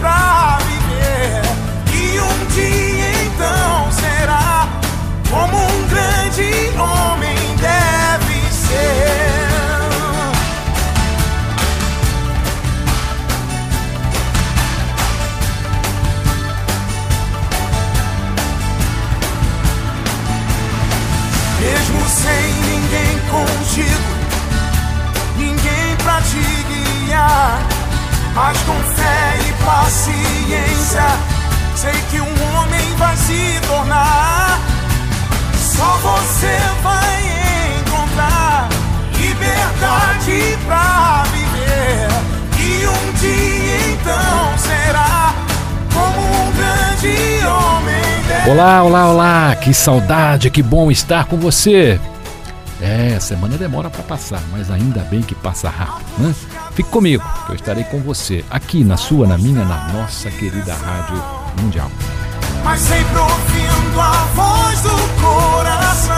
pra viver. E um dia então será como um grande homem deve ser. Mesmo sem ninguém contigo, ninguém pra te guiar. Mas com fé e paciência, sei que um homem vai se tornar. Só você vai encontrar liberdade pra viver. E um dia então será como um grande homem. Olá, olá, olá! Que saudade, que bom estar com você! É, a semana demora para passar, mas ainda bem que passa rápido, né? Fique comigo, que eu estarei com você, aqui na sua, na minha, na nossa querida Rádio Mundial. mas sempre ouvindo a voz do coração.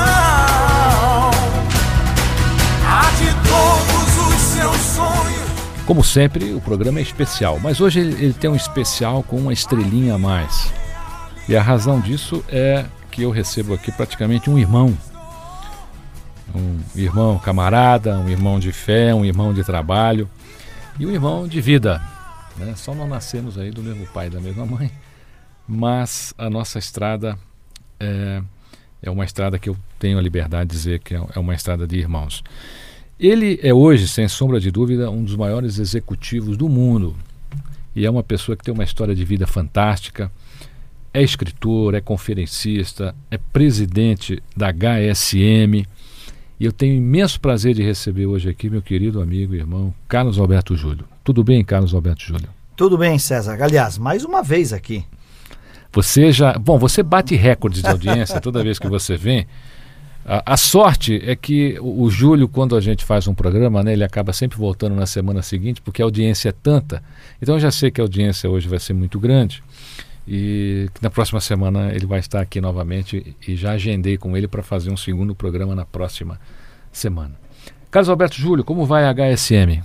A de todos os seus sonhos. Como sempre, o programa é especial, mas hoje ele, ele tem um especial com uma estrelinha a mais. E a razão disso é que eu recebo aqui praticamente um irmão. Um irmão camarada, um irmão de fé, um irmão de trabalho e um irmão de vida. né? Só não nascemos aí do mesmo pai e da mesma mãe, mas a nossa estrada é, é uma estrada que eu tenho a liberdade de dizer que é é uma estrada de irmãos. Ele é hoje, sem sombra de dúvida, um dos maiores executivos do mundo. E é uma pessoa que tem uma história de vida fantástica. É escritor, é conferencista, é presidente da HSM. E eu tenho imenso prazer de receber hoje aqui meu querido amigo e irmão Carlos Alberto Júlio. Tudo bem, Carlos Alberto Júlio? Tudo bem, César. Aliás, mais uma vez aqui. Você já. Bom, você bate recordes de audiência toda vez que você vem. A, a sorte é que o, o Júlio, quando a gente faz um programa, né, ele acaba sempre voltando na semana seguinte, porque a audiência é tanta. Então eu já sei que a audiência hoje vai ser muito grande. E na próxima semana ele vai estar aqui novamente e já agendei com ele para fazer um segundo programa na próxima semana. Carlos Alberto Júlio, como vai a HSM?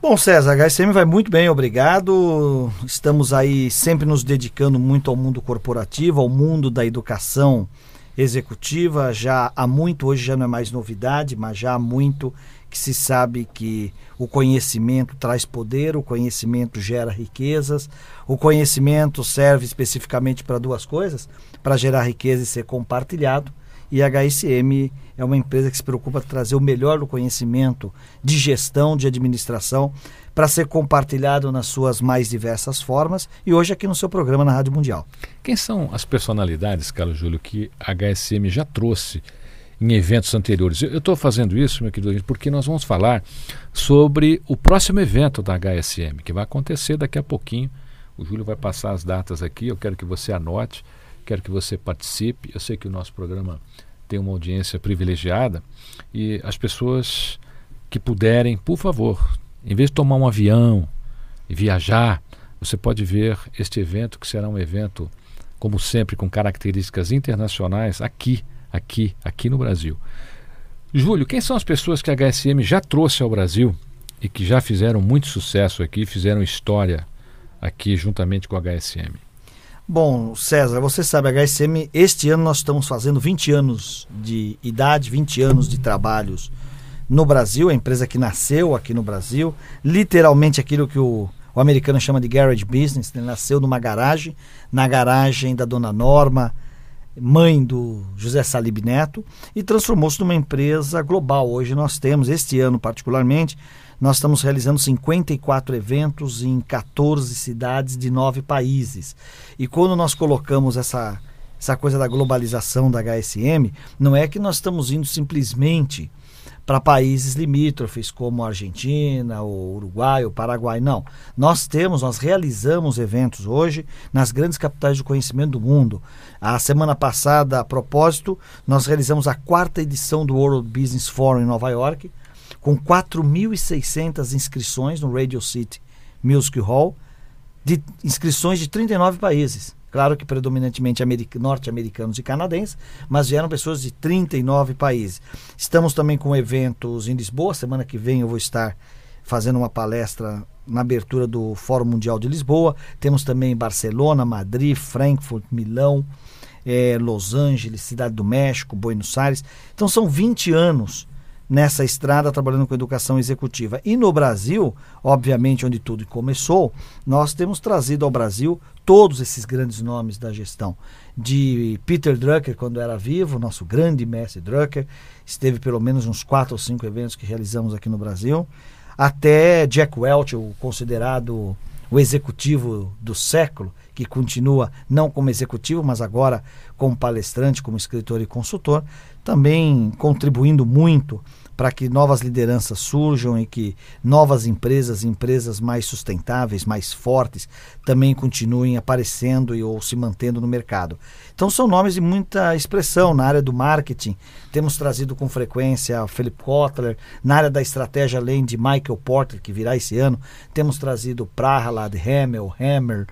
Bom, César, a HSM vai muito bem, obrigado. Estamos aí sempre nos dedicando muito ao mundo corporativo, ao mundo da educação executiva. Já há muito, hoje já não é mais novidade, mas já há muito que se sabe que o conhecimento traz poder, o conhecimento gera riquezas, o conhecimento serve especificamente para duas coisas: para gerar riqueza e ser compartilhado. E a HSM é uma empresa que se preocupa em trazer o melhor do conhecimento de gestão, de administração, para ser compartilhado nas suas mais diversas formas. E hoje aqui no seu programa na Rádio Mundial. Quem são as personalidades, Carlos Júlio, que a HSM já trouxe em eventos anteriores? Eu estou fazendo isso, meu querido, porque nós vamos falar sobre o próximo evento da HSM, que vai acontecer daqui a pouquinho. O Júlio vai passar as datas aqui, eu quero que você anote, quero que você participe. Eu sei que o nosso programa tem uma audiência privilegiada e as pessoas que puderem, por favor, em vez de tomar um avião e viajar, você pode ver este evento, que será um evento, como sempre, com características internacionais, aqui, aqui, aqui no Brasil. Júlio, quem são as pessoas que a HSM já trouxe ao Brasil e que já fizeram muito sucesso aqui, fizeram história aqui juntamente com a HSM? Bom, César, você sabe, a HSM, este ano nós estamos fazendo 20 anos de idade, 20 anos de trabalhos no Brasil, a empresa que nasceu aqui no Brasil, literalmente aquilo que o, o americano chama de garage business, ele nasceu numa garagem, na garagem da dona Norma, mãe do José Salib Neto, e transformou-se numa empresa global. Hoje nós temos, este ano particularmente, nós estamos realizando 54 eventos em 14 cidades de nove países. E quando nós colocamos essa, essa coisa da globalização da HSM, não é que nós estamos indo simplesmente para países limítrofes como a Argentina, o Uruguai, o Paraguai. Não. Nós temos, nós realizamos eventos hoje nas grandes capitais de conhecimento do mundo. A semana passada, a propósito, nós realizamos a quarta edição do World Business Forum em Nova York com 4.600 inscrições no Radio City Music Hall, de inscrições de 39 países. Claro que predominantemente norte-americanos e canadenses, mas vieram pessoas de 39 países. Estamos também com eventos em Lisboa. Semana que vem eu vou estar fazendo uma palestra na abertura do Fórum Mundial de Lisboa. Temos também Barcelona, Madrid, Frankfurt, Milão, eh, Los Angeles, Cidade do México, Buenos Aires. Então são 20 anos nessa estrada trabalhando com educação executiva. E no Brasil, obviamente, onde tudo começou, nós temos trazido ao Brasil todos esses grandes nomes da gestão. De Peter Drucker, quando era vivo, nosso grande mestre Drucker, esteve pelo menos uns quatro ou cinco eventos que realizamos aqui no Brasil, até Jack Welch, o considerado o executivo do século, que continua não como executivo, mas agora como palestrante, como escritor e consultor, também contribuindo muito para que novas lideranças surjam e que novas empresas, empresas mais sustentáveis, mais fortes, também continuem aparecendo e, ou se mantendo no mercado. Então são nomes de muita expressão na área do marketing. Temos trazido com frequência Philip Kotler, na área da estratégia além de Michael Porter, que virá esse ano, temos trazido Prahalad, Hamel, Hammer,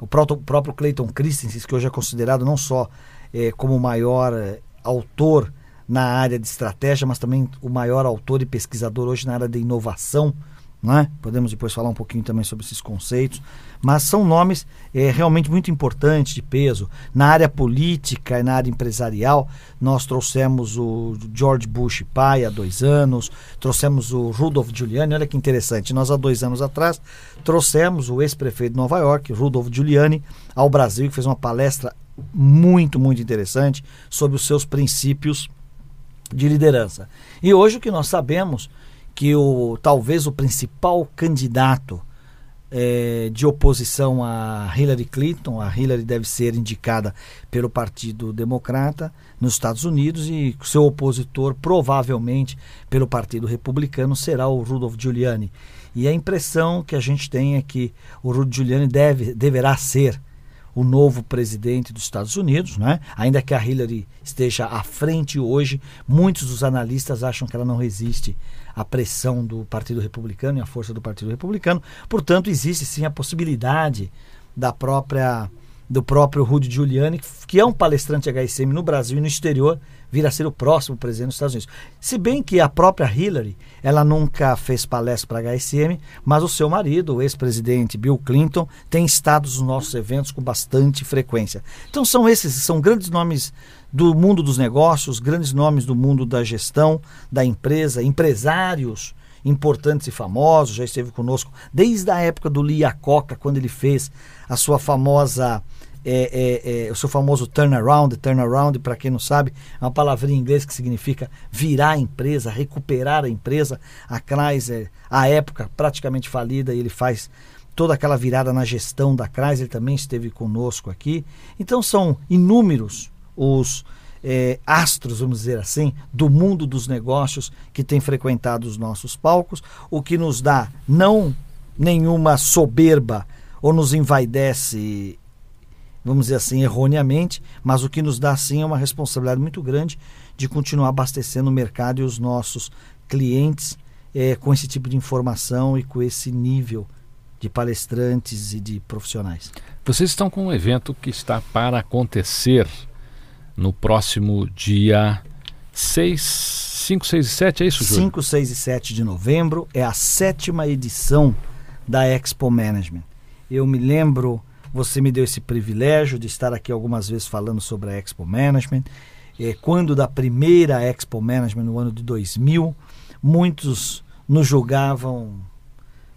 o próprio Clayton Christensen, que hoje é considerado não só eh, como o maior eh, autor na área de estratégia, mas também o maior autor e pesquisador hoje na área de inovação. Né? Podemos depois falar um pouquinho também sobre esses conceitos, mas são nomes é, realmente muito importantes de peso. Na área política e na área empresarial, nós trouxemos o George Bush pai há dois anos, trouxemos o Rudolph Giuliani, olha que interessante, nós há dois anos atrás trouxemos o ex-prefeito de Nova York, Rudolph Giuliani, ao Brasil, que fez uma palestra muito, muito interessante sobre os seus princípios de liderança. E hoje o que nós sabemos que o talvez o principal candidato é, de oposição a Hillary Clinton, a Hillary deve ser indicada pelo Partido Democrata nos Estados Unidos e seu opositor provavelmente pelo Partido Republicano será o Rudolph Giuliani. E a impressão que a gente tem é que o Rudolph Giuliani deve, deverá ser o novo presidente dos Estados Unidos, né? ainda que a Hillary esteja à frente hoje, muitos dos analistas acham que ela não resiste à pressão do Partido Republicano e à força do Partido Republicano. Portanto, existe sim a possibilidade da própria do próprio Rudy Giuliani, que é um palestrante HSM no Brasil e no exterior, vir a ser o próximo presidente dos Estados Unidos. Se bem que a própria Hillary, ela nunca fez palestra para HSM, mas o seu marido, o ex-presidente Bill Clinton, tem estado nos nossos eventos com bastante frequência. Então são esses, são grandes nomes do mundo dos negócios, grandes nomes do mundo da gestão, da empresa, empresários importantes e famosos, já esteve conosco desde a época do Lia Coca, quando ele fez a sua famosa é, é, é, o seu famoso turnaround, turnaround, para quem não sabe, é uma palavrinha em inglês que significa virar a empresa, recuperar a empresa. A Chrysler, a época praticamente falida, e ele faz toda aquela virada na gestão da Chrysler, também esteve conosco aqui. Então são inúmeros os é, astros, vamos dizer assim, do mundo dos negócios que têm frequentado os nossos palcos, o que nos dá não nenhuma soberba ou nos envaidece vamos dizer assim, erroneamente, mas o que nos dá sim é uma responsabilidade muito grande de continuar abastecendo o mercado e os nossos clientes é, com esse tipo de informação e com esse nível de palestrantes e de profissionais. Vocês estão com um evento que está para acontecer no próximo dia 6, 5, 6 e 7, é isso, Júlio? 5, 6 e 7 de novembro é a sétima edição da Expo Management. Eu me lembro você me deu esse privilégio de estar aqui algumas vezes falando sobre a Expo Management. é, quando da primeira Expo Management no ano de 2000, muitos nos julgavam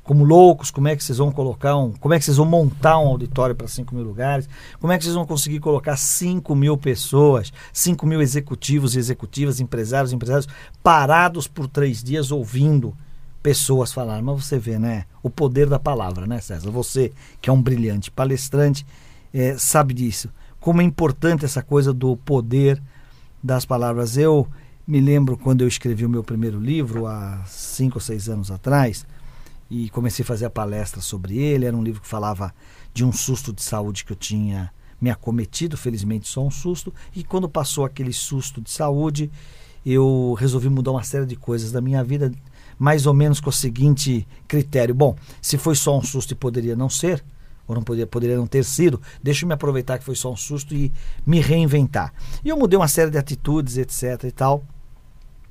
como loucos, como é que vocês vão colocar um, como é que vocês vão montar um auditório para 5 mil lugares, como é que vocês vão conseguir colocar 5 mil pessoas, 5 mil executivos e executivas, empresários e empresários, parados por três dias ouvindo pessoas falar. Mas você vê, né, o poder da palavra, né, César? Você que é um brilhante palestrante, é, sabe disso. Como é importante essa coisa do poder das palavras. Eu me lembro quando eu escrevi o meu primeiro livro, há cinco ou seis anos atrás, e comecei a fazer a palestra sobre ele. Era um livro que falava de um susto de saúde que eu tinha me acometido, felizmente só um susto. E quando passou aquele susto de saúde, eu resolvi mudar uma série de coisas da minha vida, mais ou menos com o seguinte critério: bom, se foi só um susto e poderia não ser, ou não poderia, poderia não ter sido, deixa eu me aproveitar que foi só um susto e me reinventar. E eu mudei uma série de atitudes, etc e tal,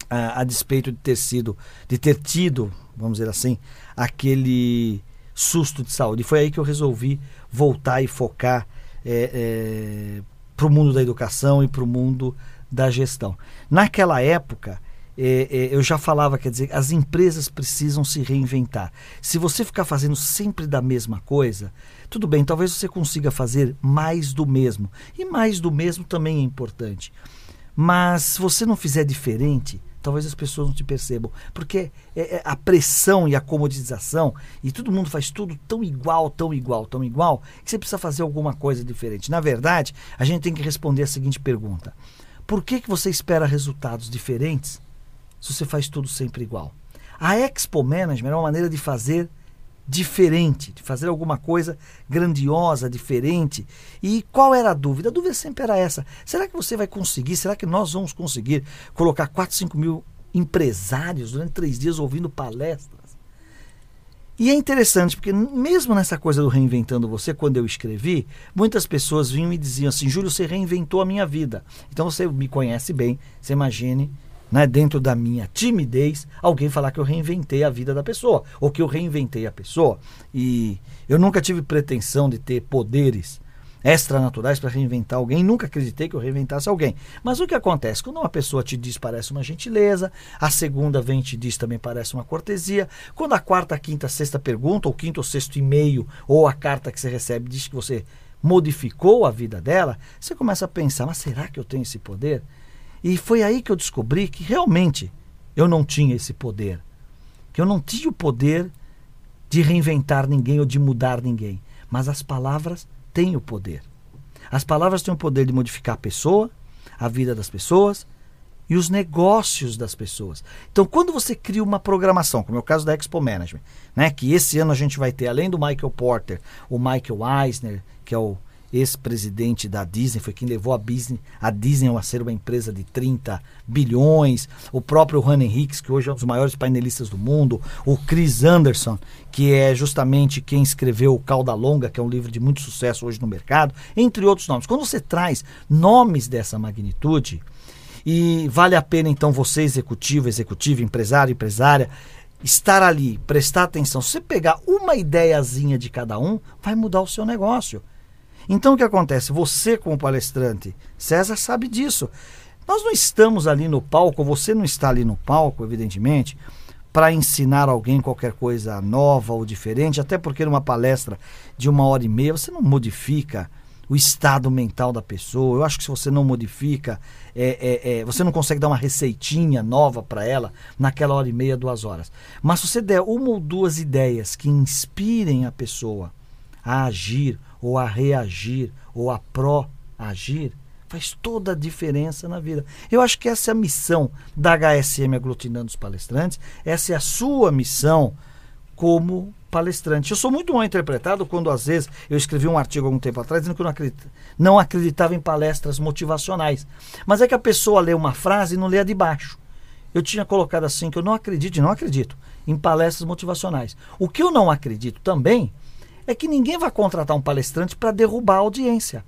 a, a despeito de ter sido, de ter tido, vamos dizer assim, aquele susto de saúde. E foi aí que eu resolvi voltar e focar é, é, para o mundo da educação e para o mundo da gestão. Naquela época, é, é, eu já falava, quer dizer, as empresas precisam se reinventar. Se você ficar fazendo sempre da mesma coisa, tudo bem, talvez você consiga fazer mais do mesmo. E mais do mesmo também é importante. Mas se você não fizer diferente, talvez as pessoas não te percebam. Porque é, é a pressão e a comodização, e todo mundo faz tudo tão igual, tão igual, tão igual, que você precisa fazer alguma coisa diferente. Na verdade, a gente tem que responder a seguinte pergunta: Por que, que você espera resultados diferentes se você faz tudo sempre igual? A Expo Management é uma maneira de fazer diferente, de fazer alguma coisa grandiosa, diferente. E qual era a dúvida? A dúvida sempre era essa: será que você vai conseguir? Será que nós vamos conseguir colocar 4, 5 mil empresários durante três dias ouvindo palestras? E é interessante, porque mesmo nessa coisa do reinventando você, quando eu escrevi, muitas pessoas vinham e diziam assim: Júlio, você reinventou a minha vida. Então você me conhece bem, você imagine né, dentro da minha timidez, alguém falar que eu reinventei a vida da pessoa, ou que eu reinventei a pessoa. E eu nunca tive pretensão de ter poderes extranaturais para reinventar alguém, nunca acreditei que eu reinventasse alguém. Mas o que acontece? Quando uma pessoa te diz parece uma gentileza, a segunda vem e te diz também parece uma cortesia, quando a quarta, quinta, sexta pergunta, ou quinto ou sexto e-mail, ou a carta que você recebe diz que você modificou a vida dela, você começa a pensar, mas será que eu tenho esse poder? E foi aí que eu descobri que realmente eu não tinha esse poder. Que eu não tinha o poder de reinventar ninguém ou de mudar ninguém. Mas as palavras têm o poder. As palavras têm o poder de modificar a pessoa, a vida das pessoas e os negócios das pessoas. Então, quando você cria uma programação, como é o caso da Expo Management, né, que esse ano a gente vai ter, além do Michael Porter, o Michael Eisner, que é o ex-presidente da Disney, foi quem levou a Disney, a Disney a ser uma empresa de 30 bilhões, o próprio Juan Henriques, que hoje é um dos maiores painelistas do mundo, o Chris Anderson, que é justamente quem escreveu o Cauda Longa, que é um livro de muito sucesso hoje no mercado, entre outros nomes. Quando você traz nomes dessa magnitude, e vale a pena então você, executivo, executivo, empresário, empresária, estar ali, prestar atenção. Se você pegar uma ideiazinha de cada um, vai mudar o seu negócio. Então o que acontece? Você, como palestrante, César sabe disso. Nós não estamos ali no palco, você não está ali no palco, evidentemente, para ensinar alguém qualquer coisa nova ou diferente, até porque numa palestra de uma hora e meia você não modifica o estado mental da pessoa. Eu acho que se você não modifica, é, é, é, você não consegue dar uma receitinha nova para ela naquela hora e meia, duas horas. Mas se você der uma ou duas ideias que inspirem a pessoa a agir ou a reagir, ou a pró-agir, faz toda a diferença na vida. Eu acho que essa é a missão da HSM aglutinando os palestrantes, essa é a sua missão como palestrante. Eu sou muito mal interpretado quando, às vezes, eu escrevi um artigo algum tempo atrás dizendo que eu não, acredita, não acreditava em palestras motivacionais. Mas é que a pessoa lê uma frase e não lê a de baixo. Eu tinha colocado assim que eu não acredito, e não acredito, em palestras motivacionais. O que eu não acredito também é que ninguém vai contratar um palestrante para derrubar a audiência.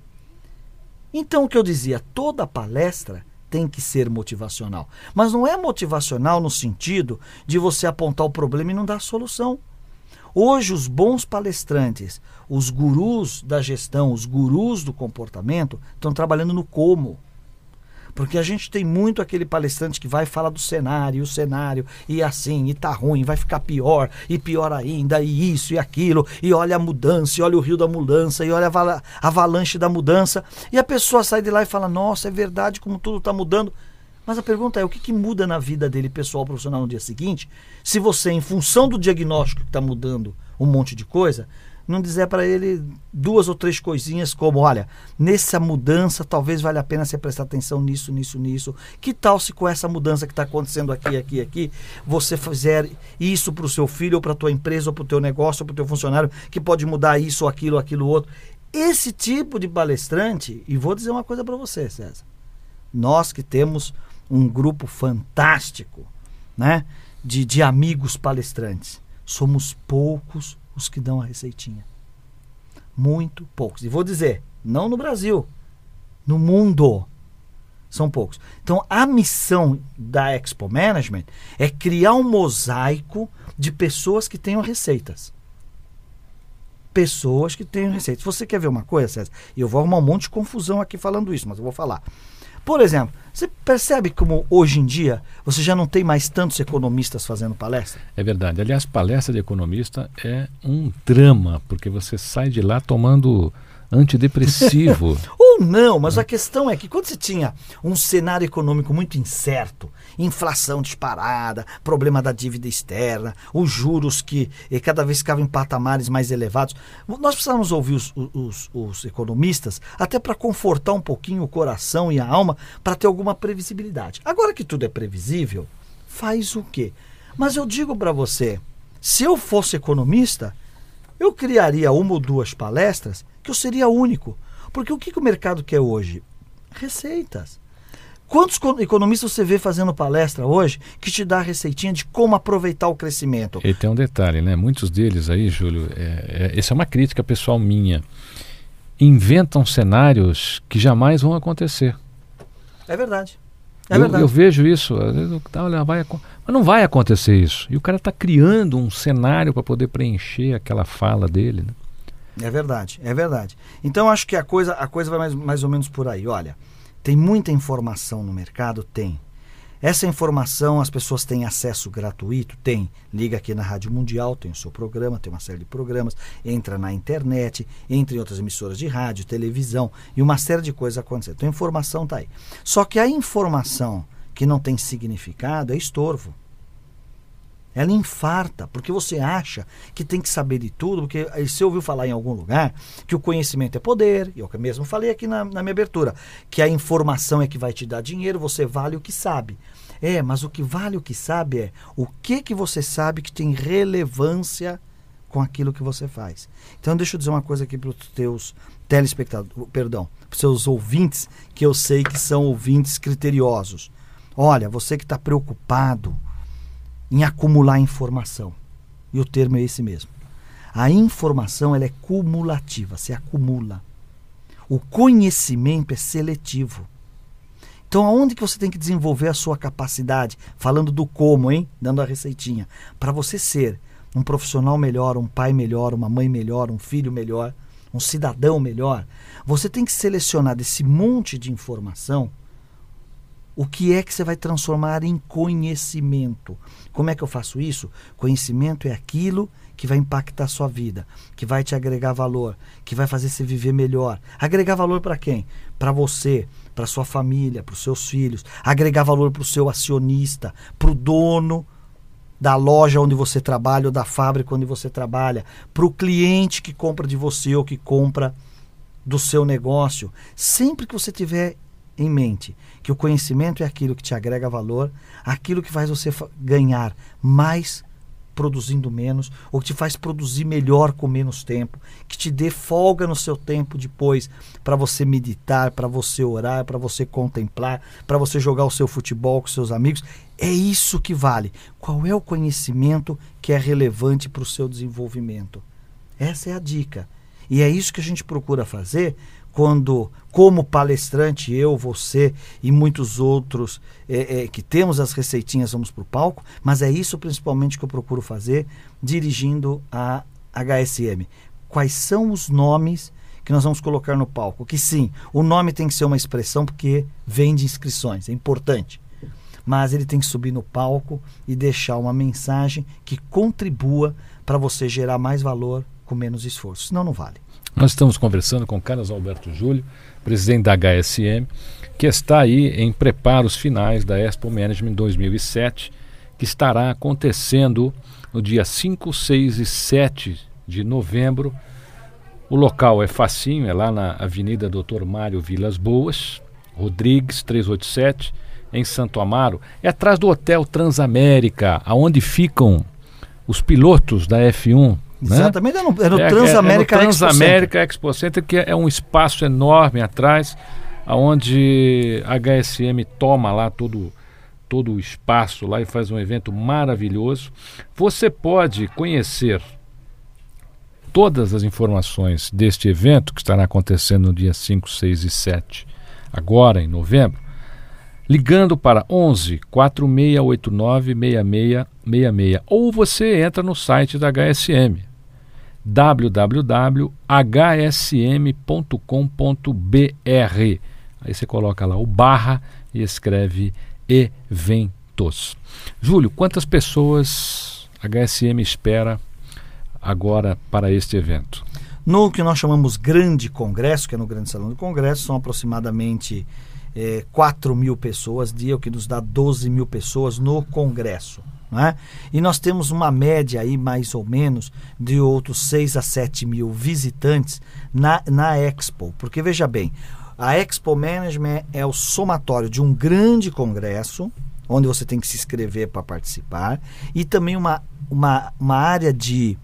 Então, o que eu dizia, toda palestra tem que ser motivacional. Mas não é motivacional no sentido de você apontar o problema e não dar a solução. Hoje, os bons palestrantes, os gurus da gestão, os gurus do comportamento, estão trabalhando no como. Porque a gente tem muito aquele palestrante que vai falar do cenário, o cenário, e assim, e tá ruim, vai ficar pior, e pior ainda, e isso e aquilo, e olha a mudança, e olha o rio da mudança, e olha a vala- a avalanche da mudança. E a pessoa sai de lá e fala: Nossa, é verdade como tudo está mudando. Mas a pergunta é: o que, que muda na vida dele, pessoal, profissional, no dia seguinte, se você, em função do diagnóstico que está mudando um monte de coisa, não dizer para ele duas ou três coisinhas como, olha, nessa mudança talvez valha a pena você prestar atenção nisso, nisso, nisso. Que tal se com essa mudança que está acontecendo aqui, aqui, aqui, você fizer isso para o seu filho, ou para a tua empresa, ou para o teu negócio, ou para o teu funcionário, que pode mudar isso, aquilo, aquilo, outro. Esse tipo de palestrante, e vou dizer uma coisa para você, César. Nós que temos um grupo fantástico, né, de, de amigos palestrantes, somos poucos os que dão a receitinha. Muito poucos. E vou dizer, não no Brasil, no mundo. São poucos. Então, a missão da Expo Management é criar um mosaico de pessoas que tenham receitas. Pessoas que tenham receitas. Você quer ver uma coisa, César? Eu vou arrumar um monte de confusão aqui falando isso, mas eu vou falar. Por exemplo, você percebe como hoje em dia você já não tem mais tantos economistas fazendo palestra? É verdade. Aliás, palestra de economista é um drama, porque você sai de lá tomando antidepressivo. Ou não, mas a questão é que quando você tinha um cenário econômico muito incerto, inflação disparada, problema da dívida externa, os juros que eh, cada vez ficavam em patamares mais elevados, nós precisávamos ouvir os, os- os economistas até para confortar um pouquinho o coração e a alma para ter alguma previsibilidade. Agora que tudo é previsível, faz o quê? Mas eu digo para você, se eu fosse economista, eu criaria uma ou duas palestras que eu seria único. Porque o que, que o mercado quer hoje? Receitas. Quantos co- economistas você vê fazendo palestra hoje que te dá a receitinha de como aproveitar o crescimento? E tem um detalhe, né? Muitos deles aí, Júlio, é, é, essa é uma crítica pessoal minha. Inventam cenários que jamais vão acontecer. É verdade. É eu, verdade. eu vejo isso, às vezes, eu- olha, vai, mas não vai acontecer isso. E o cara está criando um cenário para poder preencher aquela fala dele. Né? É verdade, é verdade. Então acho que a coisa, a coisa vai mais, mais ou menos por aí. Olha, tem muita informação no mercado? Tem. Essa informação as pessoas têm acesso gratuito? Tem. Liga aqui na Rádio Mundial, tem o seu programa, tem uma série de programas, entra na internet, entra em outras emissoras de rádio, televisão e uma série de coisas acontecendo. Então a informação está aí. Só que a informação que não tem significado é estorvo. Ela infarta, porque você acha que tem que saber de tudo, porque aí você ouviu falar em algum lugar que o conhecimento é poder, e eu mesmo falei aqui na, na minha abertura, que a informação é que vai te dar dinheiro, você vale o que sabe. É, mas o que vale o que sabe é o que que você sabe que tem relevância com aquilo que você faz. Então deixa eu dizer uma coisa aqui para os teus telespectadores, perdão, para os seus ouvintes, que eu sei que são ouvintes criteriosos. Olha, você que está preocupado em acumular informação. E o termo é esse mesmo. A informação ela é cumulativa, se acumula. O conhecimento é seletivo. Então, aonde que você tem que desenvolver a sua capacidade? Falando do como, hein? Dando a receitinha. Para você ser um profissional melhor, um pai melhor, uma mãe melhor, um filho melhor, um cidadão melhor, você tem que selecionar desse monte de informação o que é que você vai transformar em conhecimento. Como é que eu faço isso? Conhecimento é aquilo que vai impactar a sua vida, que vai te agregar valor, que vai fazer você viver melhor. Agregar valor para quem? Para você, para sua família, para os seus filhos. Agregar valor para o seu acionista, para o dono da loja onde você trabalha ou da fábrica onde você trabalha, para o cliente que compra de você ou que compra do seu negócio. Sempre que você tiver em mente que o conhecimento é aquilo que te agrega valor, aquilo que faz você ganhar mais produzindo menos, ou que te faz produzir melhor com menos tempo, que te dê folga no seu tempo depois para você meditar, para você orar, para você contemplar, para você jogar o seu futebol com seus amigos. É isso que vale. Qual é o conhecimento que é relevante para o seu desenvolvimento? Essa é a dica. E é isso que a gente procura fazer quando, como palestrante, eu, você e muitos outros é, é, que temos as receitinhas, vamos para o palco, mas é isso principalmente que eu procuro fazer dirigindo a HSM. Quais são os nomes que nós vamos colocar no palco. Que sim, o nome tem que ser uma expressão porque vem de inscrições, é importante. Mas ele tem que subir no palco e deixar uma mensagem que contribua para você gerar mais valor com menos esforço. Senão não vale. Nós estamos conversando com Carlos Alberto Júlio, presidente da HSM, que está aí em preparos finais da Expo Management 2007, que estará acontecendo no dia 5, 6 e 7 de novembro. O local é facinho, é lá na Avenida Doutor Mário Vilas Boas, Rodrigues 387, em Santo Amaro. É atrás do Hotel Transamérica, aonde ficam os pilotos da F1. Né? Exatamente, era no, era no É- Transamérica é, é Expo Center. Transamérica Expo Center, que é um espaço enorme atrás, onde a HSM toma lá todo, todo o espaço lá e faz um evento maravilhoso. Você pode conhecer todas as informações deste evento, que estará acontecendo no dia 5, 6 e 7, agora em novembro, ligando para 11 4689 6666 ou você entra no site da HSM www.hsm.com.br aí você coloca lá o barra e escreve eventos Júlio, quantas pessoas HSM espera agora para este evento? No que nós chamamos grande congresso, que é no grande salão do congresso, são aproximadamente eh, 4 mil pessoas dia, o que nos dá 12 mil pessoas no congresso. É? E nós temos uma média aí, mais ou menos, de outros 6 a 7 mil visitantes na, na Expo. Porque veja bem, a Expo Management é o somatório de um grande congresso, onde você tem que se inscrever para participar, e também uma, uma, uma área de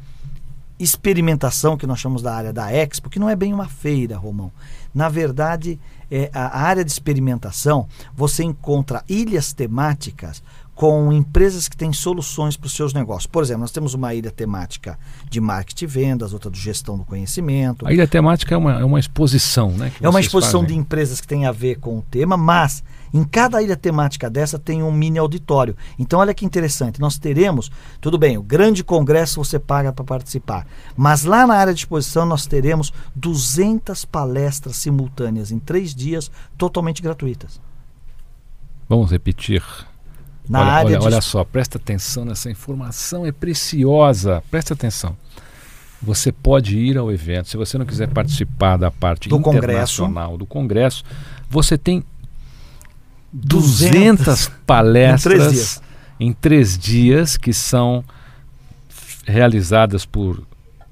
experimentação que nós chamamos da área da Expo, que não é bem uma feira, Romão. Na verdade, é, a área de experimentação, você encontra ilhas temáticas com empresas que têm soluções para os seus negócios. Por exemplo, nós temos uma ilha temática de marketing e vendas, outra de gestão do conhecimento. A ilha temática é uma, é uma exposição, né? É uma exposição fazem. de empresas que tem a ver com o tema, mas em cada ilha temática dessa tem um mini auditório. Então, olha que interessante. Nós teremos, tudo bem, o grande congresso você paga para participar, mas lá na área de exposição nós teremos 200 palestras simultâneas em três dias, totalmente gratuitas. Vamos repetir. Na olha, área olha, de olha só, presta atenção nessa informação, é preciosa. Presta atenção. Você pode ir ao evento. Se você não quiser participar da parte Do congresso. internacional do congresso, você tem 200 200 palestras Em três dias. em três dias que são realizadas por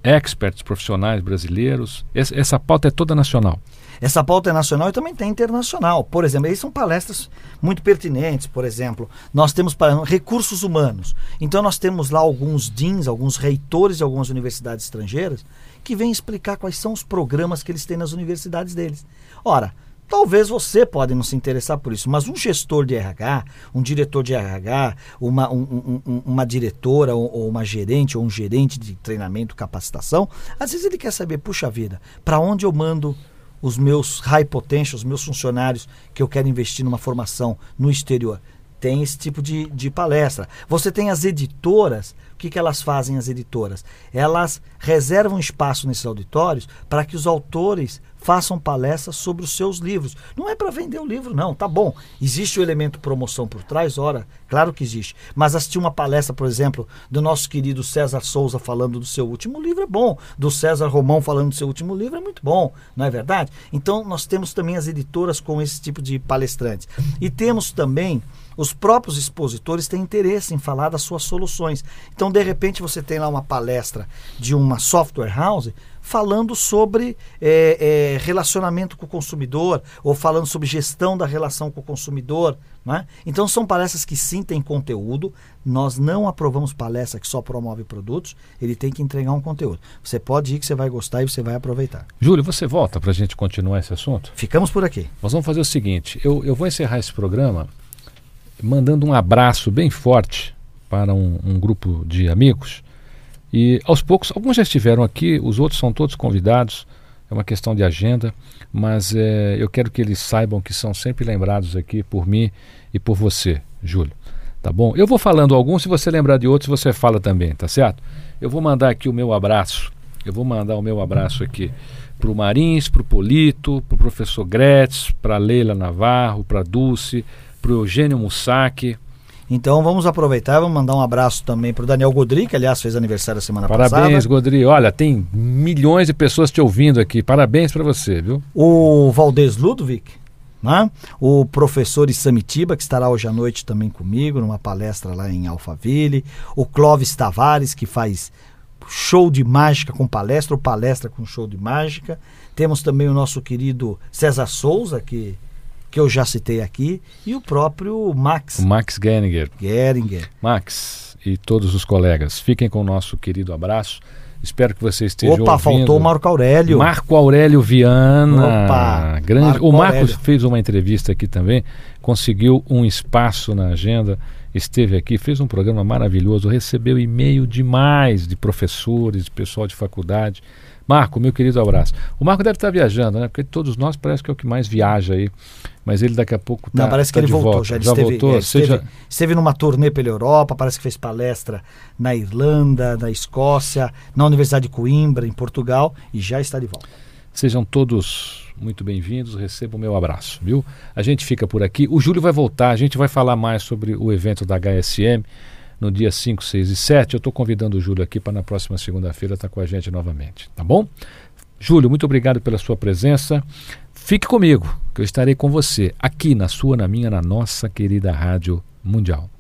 experts profissionais brasileiros. Essa, essa pauta é toda nacional. Essa pauta é nacional e também tem internacional. Por exemplo, aí são palestras muito pertinentes. Por exemplo, nós temos para recursos humanos. Então nós temos lá alguns DINs, alguns reitores de algumas universidades estrangeiras que vêm explicar quais são os programas que eles têm nas universidades deles. Ora, talvez você pode não se interessar por isso, mas um gestor de RH, um diretor de RH, uma, um- um- um- uma diretora ou, ou uma gerente ou um gerente de treinamento, capacitação, às vezes ele quer saber, puxa vida, para onde eu mando os meus high potential, os meus funcionários que eu quero investir numa formação no exterior. Tem esse tipo de, de palestra. Você tem as editoras. O que, que elas fazem, as editoras? Elas reservam espaço nesses auditórios para que os autores façam palestras sobre os seus livros. Não é para vender o livro, não. Tá bom. Existe o elemento promoção por trás? Ora, claro que existe. Mas assistir uma palestra, por exemplo, do nosso querido César Souza falando do seu último livro é bom. Do César Romão falando do seu último livro é muito bom. Não é verdade? Então, nós temos também as editoras com esse tipo de palestrantes. E temos também os próprios expositores têm interesse em falar das suas soluções. Então, de repente, você tem lá uma palestra de uma software house falando sobre é, é, relacionamento com o consumidor ou falando sobre gestão da relação com o consumidor. Não é? Então, são palestras que sim têm conteúdo. Nós não aprovamos palestra que só promove produtos. Ele tem que entregar um conteúdo. Você pode ir que você vai gostar e você vai aproveitar. Júlio, você volta para a gente continuar esse assunto? Ficamos por aqui. Nós vamos fazer o seguinte: eu, eu vou encerrar esse programa mandando um abraço bem forte para um, um grupo de amigos. E aos poucos, alguns já estiveram aqui, os outros são todos convidados. É uma questão de agenda, mas é, eu quero que eles saibam que são sempre lembrados aqui por mim e por você, Júlio. Tá bom? Eu vou falando alguns, se você lembrar de outros, você fala também, tá certo? Eu vou mandar aqui o meu abraço Eu vou mandar o meu abraço aqui para o Marins, para o Polito, para o professor Gretz, para Leila Navarro, para Dulce, para o Eugênio Mussac. Então vamos aproveitar, vamos mandar um abraço também para o Daniel Godri, que aliás fez aniversário semana Parabéns, passada. Parabéns, Godri. Olha, tem milhões de pessoas te ouvindo aqui. Parabéns para você, viu? O Valdez Ludwig, né? o professor Isamitiba, que estará hoje à noite também comigo, numa palestra lá em Alphaville. O Clóvis Tavares, que faz show de mágica com palestra, ou palestra com show de mágica. Temos também o nosso querido César Souza, que, que eu já citei aqui, e o próprio Max. O Max Geringer. Geringer. Max e todos os colegas, fiquem com o nosso querido abraço. Espero que você esteja Opa, ouvindo. faltou o Marco Aurélio. Marco Aurélio Viana. Opa, grande. Marco o Marcos Aurélio. fez uma entrevista aqui também, conseguiu um espaço na agenda, esteve aqui, fez um programa maravilhoso, recebeu e-mail demais de professores, de pessoal de faculdade. Marco, meu querido abraço. O Marco deve estar viajando, né? Porque todos nós parece que é o que mais viaja aí. Mas ele daqui a pouco tá, Não, parece que tá ele de voltou, volta. já, ele esteve, voltou. é, Seja- esteve, esteve numa turnê pela Europa, parece que fez palestra na Irlanda, na Escócia, na Universidade de Coimbra, em Portugal, e já está de volta. Sejam todos muito bem-vindos, recebam o meu abraço, viu? A gente fica por aqui. O Júlio vai voltar, a gente vai falar mais sobre o evento da HSM no dia 5, 6 e 7. Eu estou convidando o Júlio aqui para na próxima segunda-feira estar com a gente novamente, tá bom? Júlio, muito obrigado pela sua presença. Fique comigo, que eu estarei com você aqui na sua, na minha, na nossa querida Rádio Mundial.